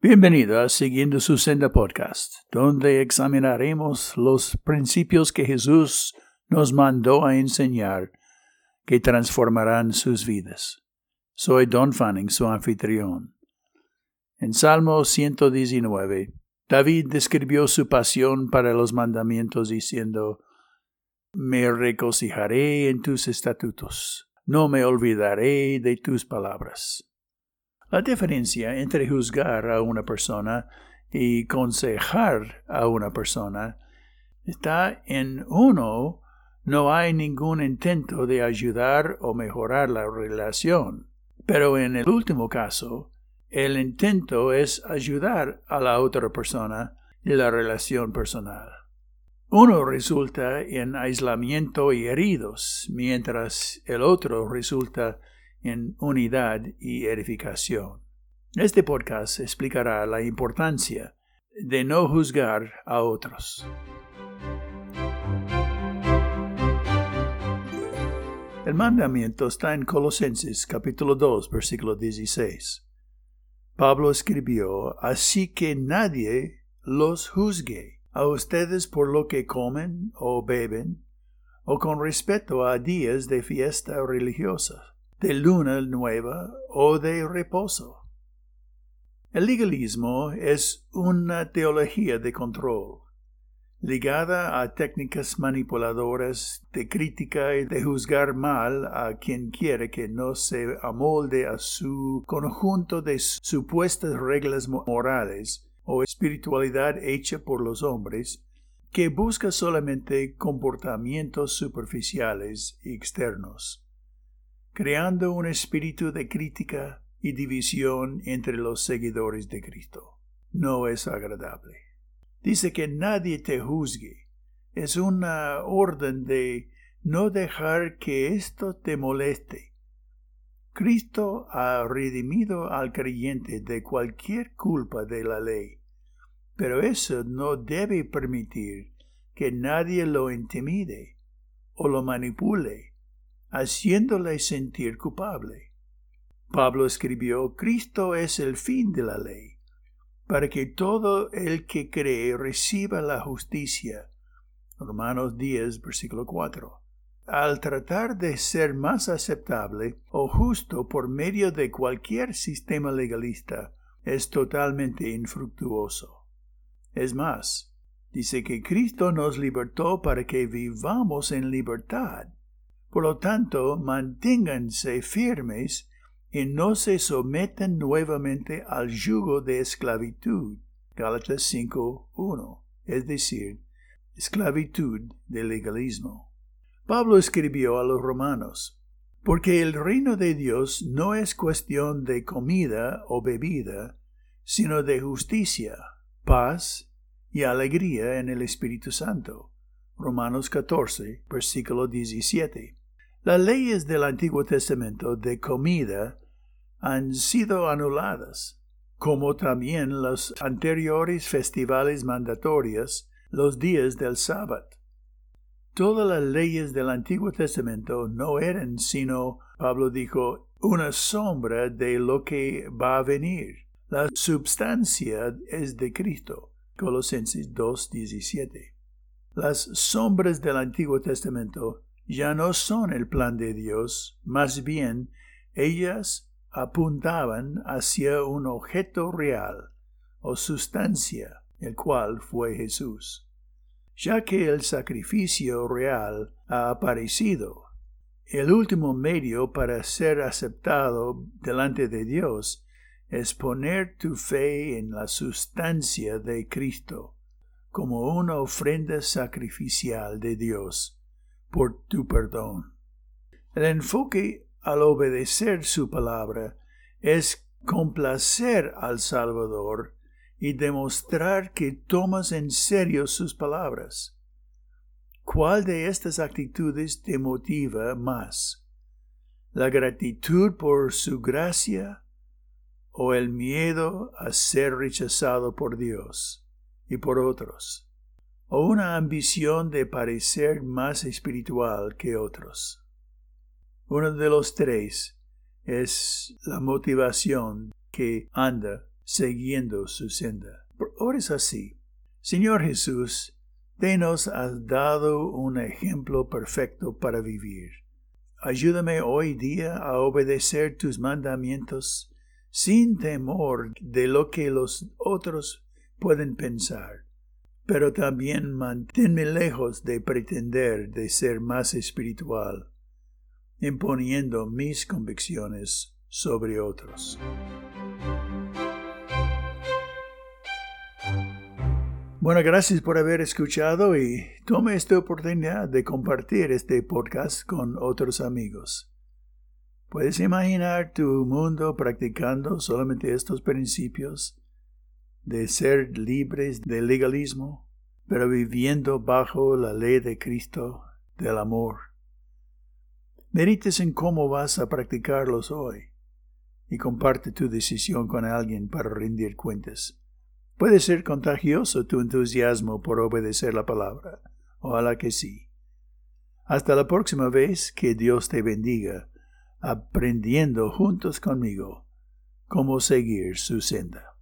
Bienvenido Siguiendo su Senda Podcast, donde examinaremos los principios que Jesús nos mandó a enseñar que transformarán sus vidas. Soy Don Fanning, su anfitrión. En Salmo 119, David describió su pasión para los mandamientos diciendo, Me regocijaré en tus estatutos, no me olvidaré de tus palabras. La diferencia entre juzgar a una persona y consejar a una persona está en uno, no hay ningún intento de ayudar o mejorar la relación, pero en el último caso, el intento es ayudar a la otra persona y la relación personal. Uno resulta en aislamiento y heridos, mientras el otro resulta en unidad y edificación. Este podcast explicará la importancia de no juzgar a otros. El mandamiento está en Colosenses capítulo 2 versículo 16. Pablo escribió, Así que nadie los juzgue a ustedes por lo que comen o beben, o con respecto a días de fiesta religiosa de luna nueva o de reposo. El legalismo es una teología de control, ligada a técnicas manipuladoras de crítica y de juzgar mal a quien quiere que no se amolde a su conjunto de supuestas reglas morales o espiritualidad hecha por los hombres, que busca solamente comportamientos superficiales y externos creando un espíritu de crítica y división entre los seguidores de Cristo. No es agradable. Dice que nadie te juzgue. Es una orden de no dejar que esto te moleste. Cristo ha redimido al creyente de cualquier culpa de la ley, pero eso no debe permitir que nadie lo intimide o lo manipule haciéndole sentir culpable. Pablo escribió, Cristo es el fin de la ley, para que todo el que cree reciba la justicia. Romanos 10, versículo 4. Al tratar de ser más aceptable o justo por medio de cualquier sistema legalista, es totalmente infructuoso. Es más, dice que Cristo nos libertó para que vivamos en libertad. Por lo tanto, manténganse firmes y no se sometan nuevamente al yugo de esclavitud. Gálatas 5.1, es decir, esclavitud del legalismo. Pablo escribió a los romanos, porque el reino de Dios no es cuestión de comida o bebida, sino de justicia, paz y alegría en el Espíritu Santo. Romanos 14, versículo 17. Las leyes del Antiguo Testamento de comida han sido anuladas, como también los anteriores festivales mandatorios, los días del sábado. Todas las leyes del Antiguo Testamento no eran sino, Pablo dijo, una sombra de lo que va a venir. La substancia es de Cristo. Colosenses 2.17. Las sombras del Antiguo Testamento ya no son el plan de Dios, más bien ellas apuntaban hacia un objeto real o sustancia, el cual fue Jesús. Ya que el sacrificio real ha aparecido, el último medio para ser aceptado delante de Dios es poner tu fe en la sustancia de Cristo como una ofrenda sacrificial de Dios por tu perdón. El enfoque al obedecer su palabra es complacer al Salvador y demostrar que tomas en serio sus palabras. ¿Cuál de estas actitudes te motiva más? ¿La gratitud por su gracia o el miedo a ser rechazado por Dios y por otros? O una ambición de parecer más espiritual que otros. Uno de los tres es la motivación que anda siguiendo su senda. Ores así. Señor Jesús, te nos has dado un ejemplo perfecto para vivir. Ayúdame hoy día a obedecer tus mandamientos sin temor de lo que los otros pueden pensar, pero también manténme lejos de pretender de ser más espiritual, imponiendo mis convicciones sobre otros. Bueno, gracias por haber escuchado y tome esta oportunidad de compartir este podcast con otros amigos. ¿Puedes imaginar tu mundo practicando solamente estos principios de ser libres del legalismo, pero viviendo bajo la ley de Cristo del amor? Medites en cómo vas a practicarlos hoy y comparte tu decisión con alguien para rendir cuentas. Puede ser contagioso tu entusiasmo por obedecer la palabra. Ojalá que sí. Hasta la próxima vez que Dios te bendiga, aprendiendo juntos conmigo cómo seguir su senda.